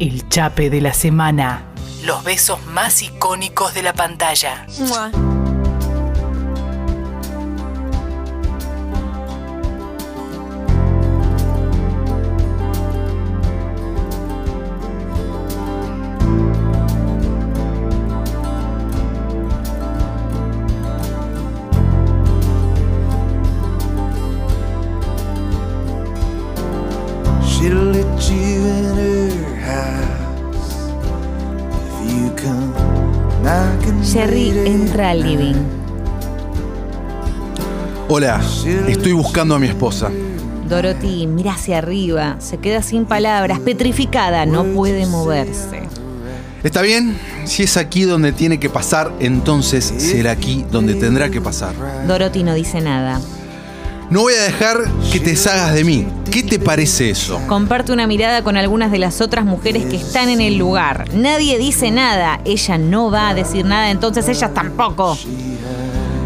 El chape de la semana. Los besos más icónicos de la pantalla. Entra al living. Hola, estoy buscando a mi esposa. Dorothy mira hacia arriba, se queda sin palabras, petrificada, no puede moverse. ¿Está bien? Si es aquí donde tiene que pasar, entonces será aquí donde tendrá que pasar. Dorothy no dice nada. No voy a dejar que te deshagas de mí. ¿Qué te parece eso? Comparte una mirada con algunas de las otras mujeres que están en el lugar. Nadie dice nada. Ella no va a decir nada, entonces ellas tampoco.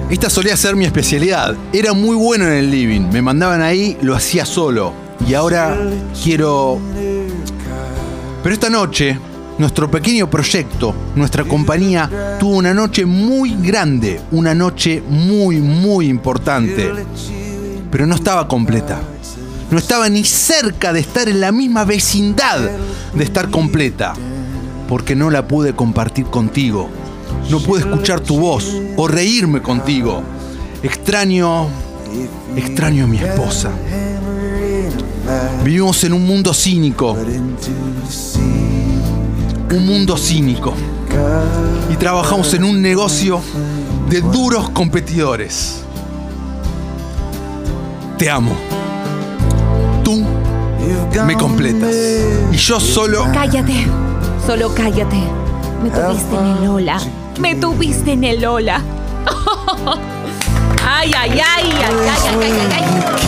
Esta solía ser mi especialidad. Era muy bueno en el living. Me mandaban ahí, lo hacía solo. Y ahora quiero... Pero esta noche, nuestro pequeño proyecto, nuestra compañía, tuvo una noche muy grande. Una noche muy, muy importante. Pero no estaba completa. No estaba ni cerca de estar en la misma vecindad de estar completa. Porque no la pude compartir contigo. No pude escuchar tu voz o reírme contigo. Extraño, extraño a mi esposa. Vivimos en un mundo cínico, un mundo cínico. Y trabajamos en un negocio de duros competidores te amo. Tú me completas. Y yo solo... Cállate, solo cállate. Me tuviste en el ola. Me tuviste en el ola. ay, ay, ay, ay, ay, ay, ay. ay, ay.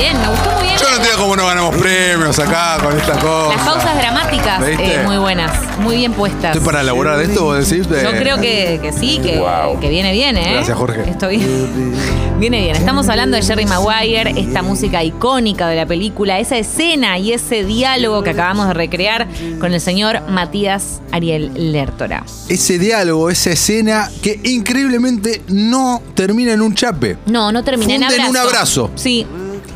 Bien, me gustó muy bien. Yo no entiendo cómo no ganamos premios acá con estas cosas. Las pausas dramáticas, eh, muy buenas, muy bien puestas. Estoy para elaborar de esto, vos decís. De- Yo creo que, que sí, que, que viene bien, ¿eh? Gracias, Jorge. Esto viene, viene bien. Estamos hablando de Jerry Maguire, esta música icónica de la película, esa escena y ese diálogo que acabamos de recrear con el señor Matías Ariel Lertora. Ese diálogo, esa escena que increíblemente no termina en un chape. No, no termina en Funden abrazo. un abrazo. Sí,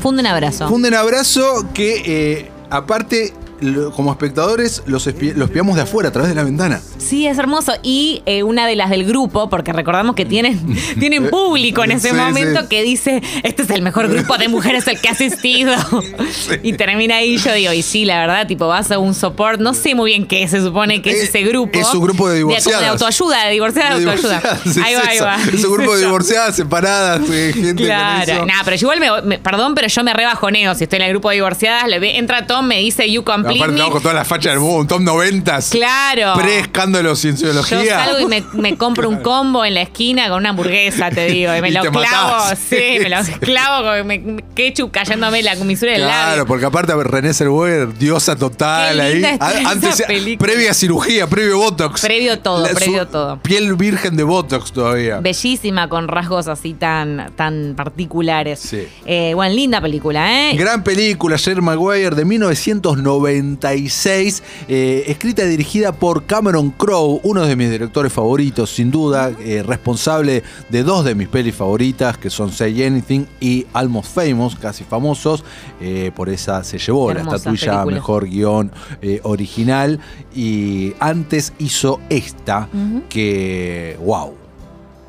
funde un abrazo. Funden abrazo que, eh, aparte, lo- como espectadores, los, espi- los espiamos de afuera, a través de la ventana. Sí, es hermoso. Y eh, una de las del grupo, porque recordamos que tienen, tienen público en ese Sí, momento sí. que dice, este es el mejor grupo de mujeres al que he asistido. Y termina ahí, yo digo, y sí, la verdad, tipo, vas a un support, no sé muy bien qué se supone que es, Es- ese grupo. es un grupo de divorciadas. De, autoayuda, de divorciadas, de autoayuda. Ahí va, ahí va. Es un grupo de divorciadas, separadas, eh, gente Claro, nada, pero yo igual me, me- perdón, pero yo me rebajoneo si estoy en el grupo de divorciadas, le ve- entra Tom, me dice you complete Aparte, estamos con toda la facha del mundo, un top 90. Claro. Pre-escándalo Yo cienciología. salgo y me, me compro un combo en la esquina con una hamburguesa, te digo, y me Y lo clavo, matás. sí, me lo clavo con me- ketchup cayéndome la comisura del Claro, labio. porque aparte René Zellweger, diosa total Qué ahí. Antes, película. previa cirugía, previo Botox. Previo todo, su previo todo. Piel virgen de Botox todavía. Bellísima, con rasgos así tan, tan particulares. Sí. Eh, bueno, linda película, ¿eh? Gran película, Jerry Maguire, de 1996, eh, escrita y dirigida por Cameron Crowe, uno de mis directores favoritos, sin duda, eh, responsable de dos de mis pelis favoritas, que son Say Anything y Almost Famous, casi famosos. Eh, por esa se llevó la estatuilla película. mejor guion original. Y antes hizo esta, que, wow.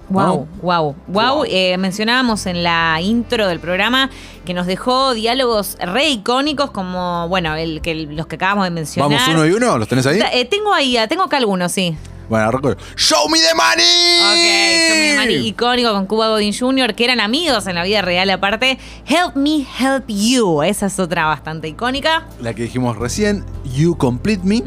Wow, wow, wow. Wow. Eh, mencionábamos en la intro del programa que nos dejó diálogos re icónicos como, bueno, el que los que acabamos de mencionar. Vamos uno y uno, ¿los tenés ahí? Eh, tengo ahí, tengo acá algunos, sí. Bueno, recuerdo. ¡Show me the money! Ok, Show Me the Money, icónico con Cuba Gooding Jr., que eran amigos en la vida real aparte. Help Me Help You, esa es otra bastante icónica. La que dijimos recién, You Complete Me.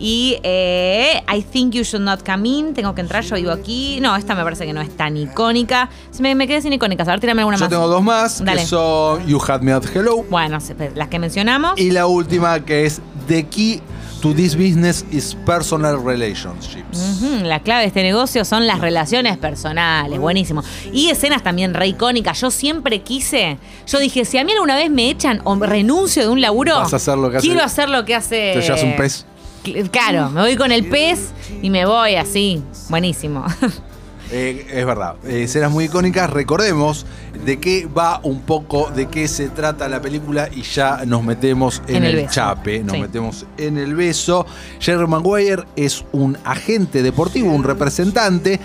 Y eh, I Think You Should Not Come In, tengo que entrar, yo vivo aquí. No, esta me parece que no es tan icónica. Se Me, me quedé sin icónicas, a ver, tírame alguna Yo más. tengo dos más, Dale. que son You Had Me at Hello. Bueno, las que mencionamos. Y la última, que es The Key to this business is personal relationships. Ujú, La clave de este negocio son las relaciones personales, buenísimo. Y escenas también re icónicas. Yo siempre quise, yo dije, si a mí alguna vez me echan o renuncio de un laburo, Vas a hacer lo que hace- quiero hacer lo que hace. Te llevas un pez. Cl- Claro, me voy con el pez y me voy así. Buenísimo. Eh, es verdad, eh, escenas muy icónicas. Recordemos de qué va un poco, de qué se trata la película y ya nos metemos en, En el chape, nos Sí. metemos en el beso. Jerry Maguire es un agente deportivo, un representante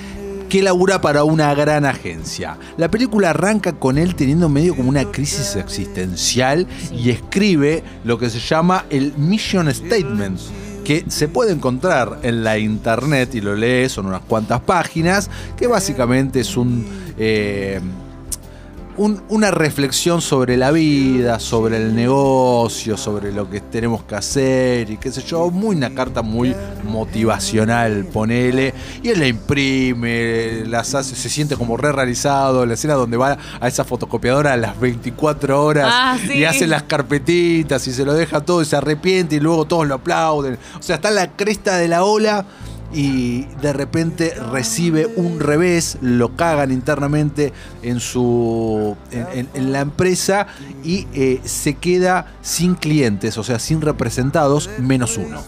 que labura para una gran agencia. La película arranca con él teniendo medio como una crisis existencial y escribe lo que se llama el Mission Statement que se puede encontrar en la internet y lo lees, son unas cuantas páginas, que básicamente es un, eh, un- una reflexión sobre la vida, sobre el negocio, sobre lo que tenemos que hacer y qué sé yo, muy una carta muy motivacional, ponele, y él la imprime, las hace, se siente como re realizado, la escena donde va a esa fotocopiadora a las 24 horas Ah, sí. y hace las carpetitas y se lo deja todo y se arrepiente y luego todos lo aplauden. O sea, está en la cresta de la ola y de repente recibe un revés, lo cagan internamente en su en, la empresa y eh, se queda sin clientes, o sea, sin representados, menos uno,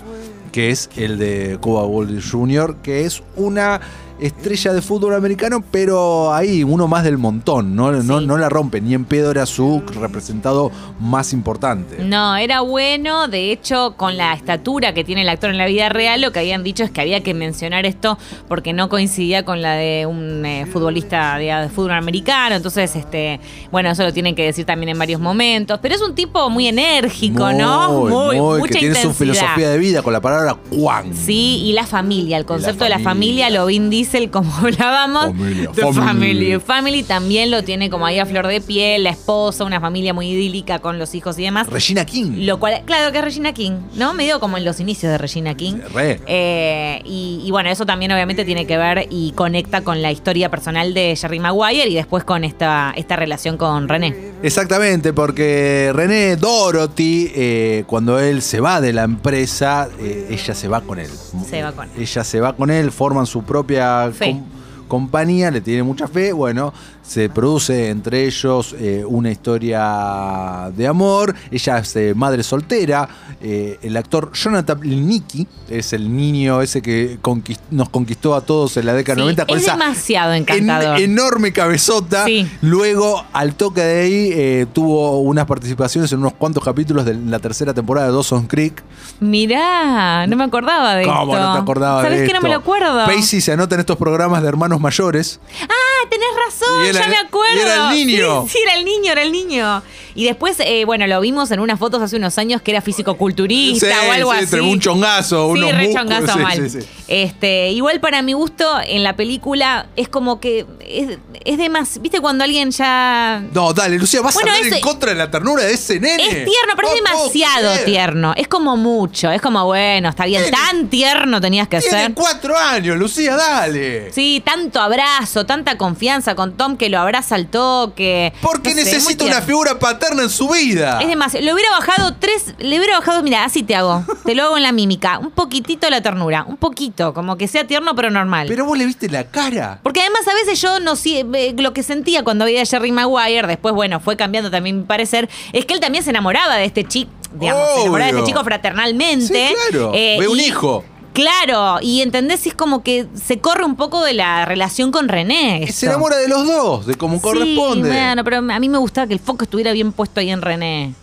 que es el de Cuba Golding Jr., que es una estrella de fútbol americano, pero ahí uno más del montón, no, no, Sí. no la rompe, ni en pedo era su representado más importante. No, era bueno. De hecho, con la estatura que tiene el actor en la vida real, lo que habían dicho es que había que mencionar esto porque no coincidía con la de un eh, futbolista de, de fútbol americano. Entonces, este, bueno, eso lo tienen que decir también en varios momentos. Pero es un tipo muy enérgico, ¿no? Muy, muy, mucha que tiene su filosofía de vida con la palabra Juan. Sí, y la familia, el concepto de la familia. lo Vin Como hablábamos. Familia, The family. family. También lo tiene como ahí a flor de piel, la esposa, una familia muy idílica con los hijos y demás. Regina King. Lo cual, claro que es Regina King, ¿no? Medio como en los inicios de Regina King. Re. Eh, y, y bueno, eso también obviamente tiene que ver y conecta con la historia personal de Jerry Maguire y después con esta, esta relación con René. Exactamente, porque René Dorothy, eh, cuando él se va de la empresa, eh, ella se va con él. Se va con él. Ella se va con él, forman su propia Fe. com- compañía, le tiene mucha fe. Bueno, se produce entre ellos eh, una historia de amor. Ella es eh, madre soltera. Eh, el actor Jonathan Lnicki es el niño ese que conquist- nos conquistó a todos en la década Sí, 90 con es esa demasiado en- encantador. enorme cabezota. Sí. Luego, al toque de ahí, tuvo unas participaciones en unos cuantos capítulos de la tercera temporada de Dawson Creek. Mirá, no me acordaba de ¿Cómo esto. no te acordabas ¿Sabes de que no me lo acuerdo? Pacey se anota en estos programas de hermanos mayores. Ah, tenés razón, era- ya me acuerdo. era el niño. Sí, sí, era el niño, era el niño. Y después, eh, bueno, lo vimos en unas fotos hace unos años que era físico-culturista o algo sí, así. un chongazo, Sí, unos re chongazo sí, mal. sí, sí. Este, igual para mi gusto, en la película es como que es, es de más. ¿Viste cuando alguien ya. No, dale, Lucía, vas Bueno, a hablar en contra de la ternura de ese nene. Es tierno, pero es No demasiado creer. tierno. Es como mucho. Es como, bueno, está bien. Tiene- Tan tierno tenías que Tiene ser. cuatro años, Lucía, dale. Sí, tanto abrazo, tanta confianza con Tom que lo abraza al toque. Porque No sé, muy necesita una figura paterna en su vida. Es demasiado. Le hubiera bajado tres. Le hubiera bajado, mira, así te hago. Te lo hago en la mímica. Un poquitito la ternura. Un poquito. Como que sea tierno, pero normal. Pero vos le viste la cara. Porque además a veces yo no sé, eh, lo que sentía cuando veía a Jerry Maguire, después, bueno, fue cambiando también mi parecer, es que él también se enamoraba de este chico, digamos, se enamoraba de este chico fraternalmente. Sí, claro. Ve un hijo. Claro, y entendés, es como que se corre un poco de la relación con René. Se enamora de los dos, de cómo corresponde. Sí, bueno, pero a mí me gustaba que el foco estuviera bien puesto ahí en René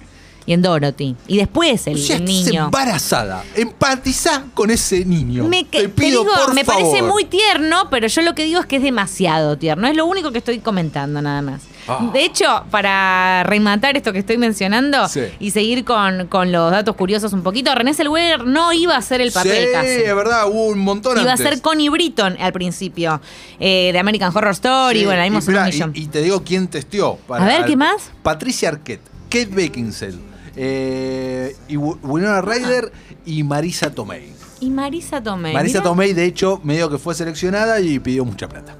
y en Dorothy. Y después el, Lucía, el estás niño. embarazada. Empatizá con ese niño. Me, te te pido, digo, por me favor. parece muy tierno, pero yo lo que digo es que es demasiado tierno. Es lo único que estoy comentando nada más. Ah. De hecho, para rematar esto que estoy mencionando Sí. y seguir con, con los datos curiosos un poquito, René Zellweger no iba a hacer el papel sí, casi. es verdad, hubo un montón Iba a ser Connie Britton al principio, eh, de American Horror Story, Sí, bueno, la vimos y, te digo quién testió. A ver, ¿qué más? Patricia Arquette, Kate Beckinsale, eh, y Winona Ryder y Marisa Tomei. Y Marisa Tomei. Marisa mirá. Tomei, de hecho, medio que fue seleccionada y pidió mucha plata.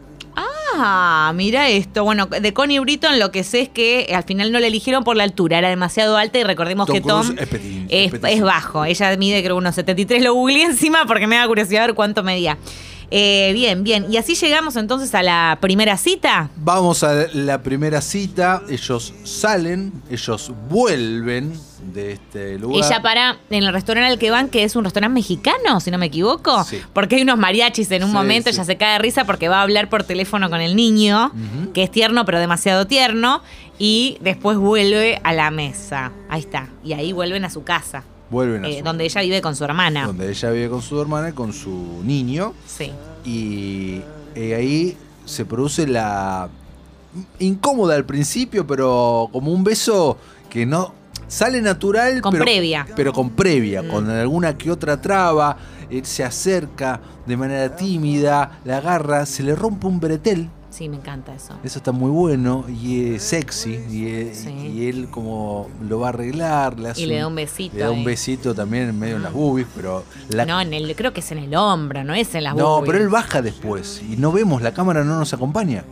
Ah, mira esto. Bueno, de Connie Britton lo que sé es que al final no la eligieron por la altura, era demasiado alta y recordemos Tom que Tom es petit, es, petitísimo. es bajo. Ella mide creo unos 73, lo googleé encima porque me da curiosidad ver cuánto medía. Eh, bien, bien. Y así llegamos entonces a la primera cita. Vamos a la primera cita. Ellos salen, ellos vuelven de este lugar. Ella para en el restaurante al que van, que es un restaurante mexicano, si no me equivoco, Sí. porque hay unos mariachis en un Sí, momento, sí. ella se cae de risa porque va a hablar por teléfono con el niño, que es tierno pero demasiado tierno, y después vuelve a la mesa. Ahí está. Y ahí vuelven a su casa, Vuelven a eh, su- donde ella vive con su hermana. donde ella vive con su hermana y con su niño. Sí. Y eh, ahí se produce la incómoda al principio, pero como un beso que no sale natural, Con pero, previa. pero con previa, Mm. con alguna que otra traba. Él se acerca de manera tímida, la agarra, se le rompe un bretel. Sí, me encanta eso. Eso está muy bueno y es sexy. Y, es- Sí. y él como lo va a arreglar. Le hace Y le da un besito Le da un besito también en medio de las boobies, pero la- No, en el, creo que es en el hombro, no es en las no, boobies. pero él baja después y no vemos, la cámara no nos acompaña.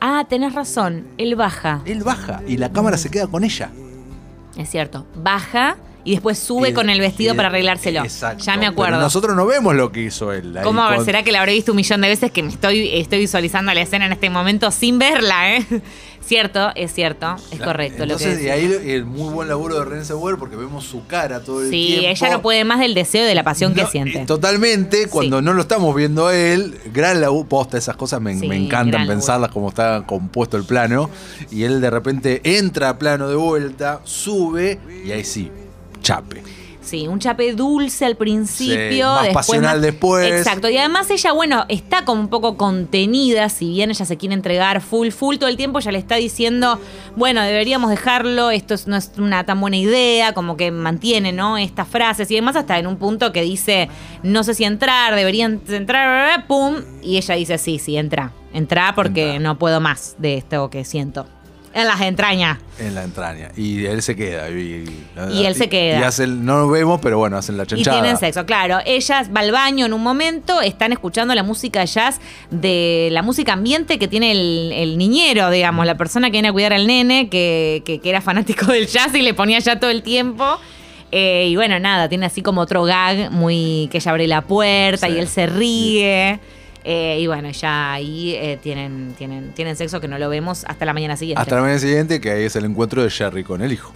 Ah, tenés razón, él baja. Él baja y la cámara se queda con ella. Es cierto. Baja y después sube Y- con el vestido y- para arreglárselo. Exacto. Ya me Pero acuerdo. nosotros no vemos lo que hizo él. ¿Cómo a ver, con- será que la habré visto un millón de veces que me estoy, estoy visualizando la escena en este momento sin verla, eh? Cierto, es cierto, es correcto lo que Entonces, y decís. ahí el muy buen laburo de Renée Zellweger porque vemos su cara todo el Sí, tiempo. ella no puede más del deseo y de la pasión que siente. Totalmente, cuando no lo estamos viendo a él, gran laburo, posta, esas cosas me, Sí, me encantan pensarlas como está compuesto el plano. Y él de repente entra a plano de vuelta, sube y ahí sí, chape. Sí, un chape dulce al principio. Sí, más después pasional después. Exacto. Y además ella, bueno, está como un poco contenida, si bien ella se quiere entregar full, full todo el tiempo, ella le está diciendo, bueno, deberíamos dejarlo, esto es- no es una tan buena idea, como que mantiene, ¿no? Estas frases y demás, hasta en un punto que dice, no sé si entrar, deberían entrar, pum, y ella dice, sí, sí, entra, entra porque Entra. no puedo más de esto que siento. En las entrañas. En la entraña. Y él se queda. Y, Y él se queda. Y hacen, no lo vemos, pero bueno, hacen la Y chanchada. tienen sexo, claro. Ella va al baño en un momento, están escuchando la música jazz de la música ambiente que tiene el, el niñero, digamos, la persona que viene a cuidar al nene, que, que- que era fanático del jazz y le ponía ya todo el tiempo. Eh, y bueno, nada, tiene así como otro gag muy que ella abre la puerta Sí. y él se ríe. Eh, y bueno, ya ahí eh, tienen, tienen, tienen sexo que no lo vemos hasta la mañana siguiente. Hasta la mañana siguiente, que ahí es el encuentro de Jerry con el hijo.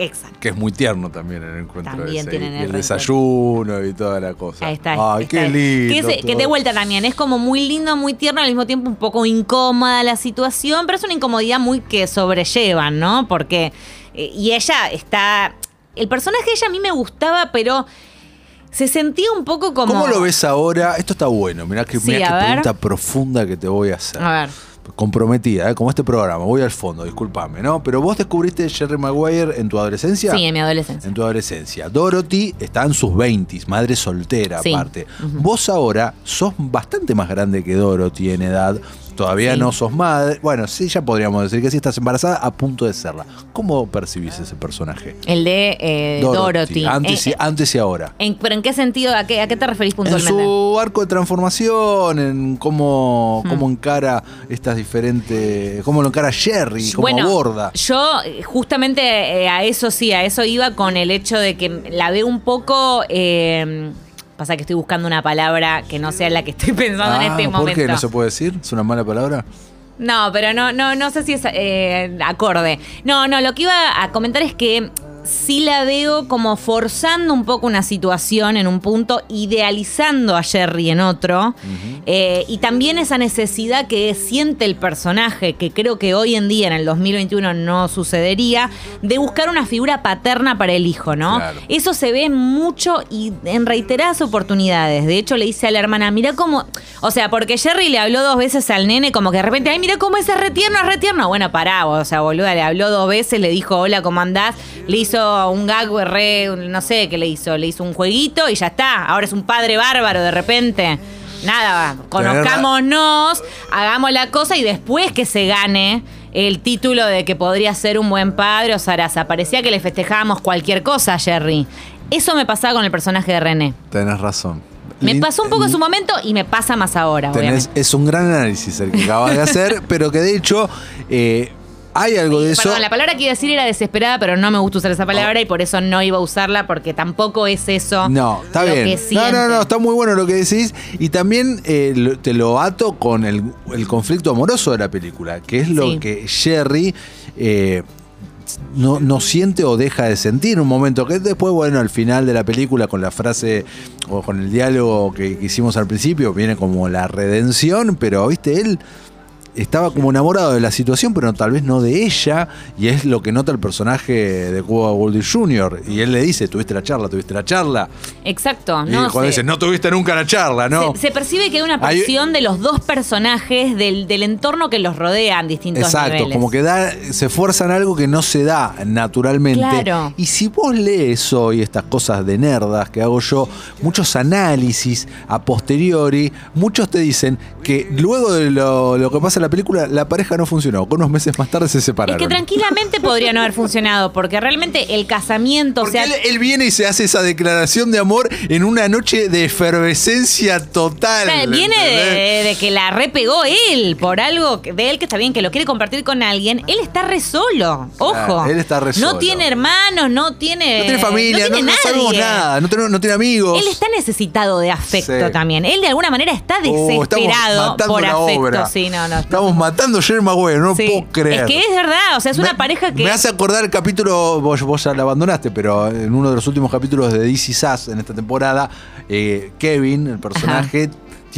Exacto. Que es muy tierno también el encuentro También ese. tienen y el el desayuno y toda la cosa. Ahí está. Ay, está. qué lindo. Que, es- que de vuelta también es como muy lindo, muy tierno, al mismo tiempo un poco incómoda la situación, pero es una incomodidad muy que sobrellevan, ¿no? Porque. eh, y ella está. El personaje de ella a mí me gustaba, pero se sentía un poco como. ¿Cómo lo ves ahora? Esto está bueno. Mirá, que, Sí, mirá a qué ver. pregunta profunda que te voy a hacer. A ver. Comprometida, ¿eh? como este programa. Voy al fondo, discúlpame, ¿no? Pero vos descubriste Jerry Maguire en tu adolescencia. Sí, en mi adolescencia. En tu adolescencia. Dorothy está en sus 20, madre soltera Sí. aparte. Vos ahora sos bastante más grande que Dorothy en edad. Todavía Sí. no sos madre. Bueno, sí, ya podríamos decir que sí estás embarazada a punto de serla. ¿Cómo percibís ese personaje? El de eh, Dorothy. Antes, Eh, y, antes y ahora. en- ¿Pero en qué sentido? ¿A qué, a qué te referís En puntualmente? su arco de transformación, en cómo, Hmm. cómo encara estas diferentes. cómo lo encara Jerry, cómo aborda. Yo eh, justamente eh, a eso sí, a eso iba con el hecho de que la veo un poco. Pasa que estoy buscando una palabra que no sea la que estoy pensando en Ah, este ¿Por momento. qué? ¿No se puede decir? ¿Es una mala palabra? No, pero no, no, no sé si es eh, acorde. No, no, lo que iba a comentar es que sí la veo como forzando un poco una situación en un punto, idealizando a Jerry en otro. Eh, y también esa necesidad que siente el personaje, que creo que hoy en día, en el 2021, no sucedería, de buscar una figura paterna para el hijo, ¿no? Claro. Eso se ve mucho y en reiteradas oportunidades. De hecho, le dice a la hermana, mira cómo. O sea, porque Jerry le habló dos veces al nene, como que de repente, ay, mira cómo es retierno, es retierno. Bueno, pará, o sea, boluda, le habló dos veces, le dijo, hola, ¿cómo andás? Le hizo un gag, re, no sé qué le hizo, le hizo un jueguito y ya está. Ahora es un padre bárbaro de repente. Nada, conozcámonos, hagamos la cosa y después que se gane el título de que podría ser un buen padre o Sarasa. Parecía que le festejábamos cualquier cosa a Jerry. Eso me pasaba con el personaje de René. Tenés razón. Me pasó un poco en su momento y me pasa más ahora, tenés- es un gran análisis el que acabas de hacer, pero que de hecho eh, hay algo de eso. Perdón, la palabra que iba a decir era desesperada, pero no me gusta usar esa palabra y por eso no iba a usarla porque tampoco es eso. No, está lo bien. que no, no, no, está muy bueno lo que decís. Y también eh, lo- te lo ato con el, el conflicto amoroso de la película, que es lo Sí. que Jerry eh, no, no siente o deja de sentir en un momento. Que después, bueno, al final de la película, con la frase o con el diálogo que, que hicimos al principio, viene como la redención, pero, viste, él estaba como enamorado de la situación, pero tal vez no de ella, y es lo que nota el personaje de Cuba Goldie Jr. Y él le dice, tuviste la charla, tuviste la charla. Exacto, y no cuando dice, no tuviste nunca la charla, ¿no? Se, se percibe que hay una Hay- pasión de los dos personajes, del, del entorno que los rodea en distintos Exacto, niveles. como que da, se esfuerzan algo que no se da naturalmente. Claro. Y si vos lees hoy estas cosas de nerdas que hago yo, muchos análisis a posteriori, muchos te dicen que luego de lo, lo que pasa la película, la pareja no funcionó, unos meses más tarde se Es separaron. que tranquilamente podría no haber funcionado, porque realmente el casamiento, Porque o sea, él, él viene y se hace esa declaración de amor en una noche de efervescencia total. o sea, viene de, de que la repegó él por algo de él que está bien, que lo quiere compartir con alguien. Él está re solo, ojo. Él está re No solo. tiene hermanos, no tiene. No tiene familia, no, no, tiene no sabemos nada, no tiene, no tiene amigos. Él está necesitado de afecto Sí. también. Él de alguna manera está Oh, desesperado por afecto. Sí, no, no. Estamos matando a Jerry Maguire, no Sí. puedo creer. Es que es verdad, o sea, es una Me- pareja que. Me hace acordar el capítulo, vos, vos ya la abandonaste, pero en uno de los últimos capítulos de DC Sass en esta temporada, eh, Kevin, el personaje,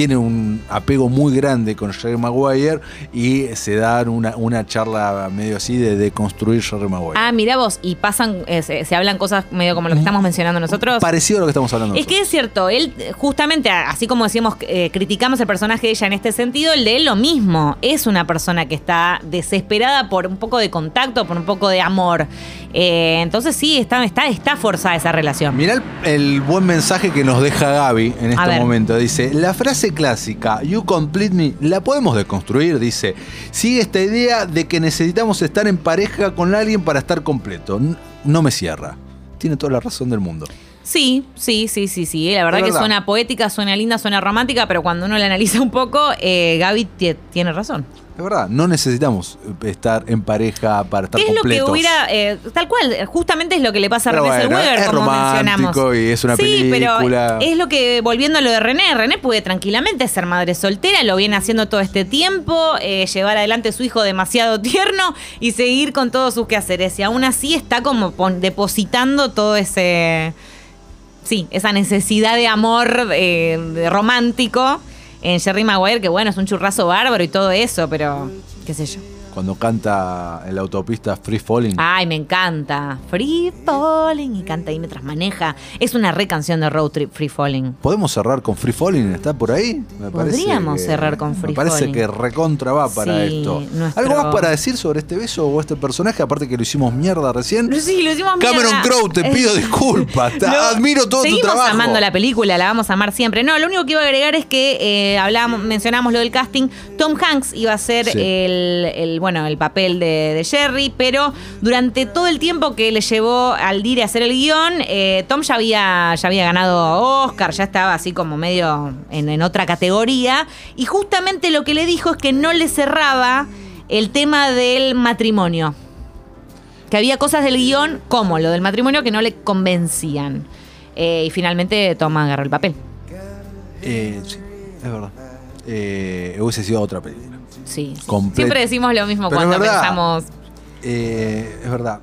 tiene un apego muy grande con Jerry Maguire y se dan una, una charla medio así de, de construir Jerry Maguire. Ah, mira vos, y pasan, eh, se, se hablan cosas medio como lo que estamos mencionando nosotros. Parecido a lo que estamos hablando. Es que es cierto, él justamente, así como decíamos, eh, criticamos el personaje de ella en este sentido, el de él lo mismo. Es una persona que está desesperada por un poco de contacto, por un poco de amor. Eh, entonces sí, está, está, está forzada esa relación. Mirá el, el buen mensaje que nos deja Gaby en este momento. Dice, la frase clásica, you complete me, la podemos deconstruir, dice. Sigue esta idea de que necesitamos estar en pareja con alguien para estar completo. No me cierra. Tiene toda la razón del mundo. Sí, sí, sí, sí, sí. La verdad, que suena poética, suena linda, suena romántica, pero cuando uno la analiza un poco, eh, Gaby tie- tiene razón. Es verdad, no necesitamos estar en pareja para estar ¿Qué es lo completos. que hubiera, eh, tal cual, justamente es lo que le pasa a Pero René bueno, Zellweger, como romántico mencionamos. y es una sí, película. pero es lo que, volviendo a lo de René, René puede tranquilamente ser madre soltera, lo viene haciendo todo este tiempo, eh, llevar adelante a su hijo demasiado tierno y seguir con todos sus quehaceres. Y aún así está como depositando todo ese, sí, esa necesidad de amor eh, romántico en Jerry Maguire, que bueno, es un churrazo bárbaro y todo eso, pero qué sé yo. Cuando canta en la autopista Free Falling. Ay, me encanta. Free Falling. Y canta ahí mientras maneja. Es una re canción de Road Trip Free Falling. ¿Podemos cerrar con Free Falling? ¿Está por ahí? Me Podríamos cerrar con Free Me parece Falling. que recontra va para Sí, esto. nuestro- ¿Algo más para decir sobre este beso o este personaje? Aparte que lo hicimos mierda recién. Sí, lo hicimos Cameron mierda. Crowe, te pido disculpas. Te admiro todo tu Seguimos trabajo. amando la película, la vamos a amar siempre. No, lo único que iba a agregar es que eh, hablábamos, mencionamos lo del casting. Tom Hanks iba a ser Sí. el, el, bueno, el papel de, Jerry, pero durante todo el tiempo que le llevó al Dire a hacer el guion, eh, Tom ya había, ya había ganado Oscar, ya estaba así como medio en, otra categoría. Y justamente lo que le dijo es que no le cerraba el tema del matrimonio que había cosas del guion, como lo del matrimonio, que no le convencían. Eh, y finalmente Tom agarró el papel. Eh, sí, es verdad. Hubiese sido otra película. Sí. Siempre decimos lo mismo Pero cuando es verdad. pensamos. Eh, es verdad.